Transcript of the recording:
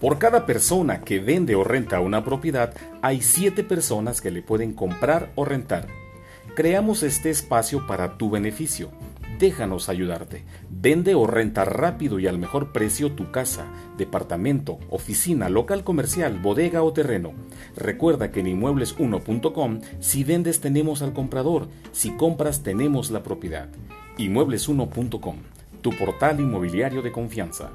Por cada persona que vende o renta una propiedad, hay siete personas que le pueden comprar o rentar. Creamos este espacio para tu beneficio. Déjanos ayudarte. Vende o renta rápido y al mejor precio tu casa, departamento, oficina, local comercial, bodega o terreno. Recuerda que en inmuebles1.com si vendes tenemos al comprador, si compras tenemos la propiedad. Inmuebles1.com, tu portal inmobiliario de confianza.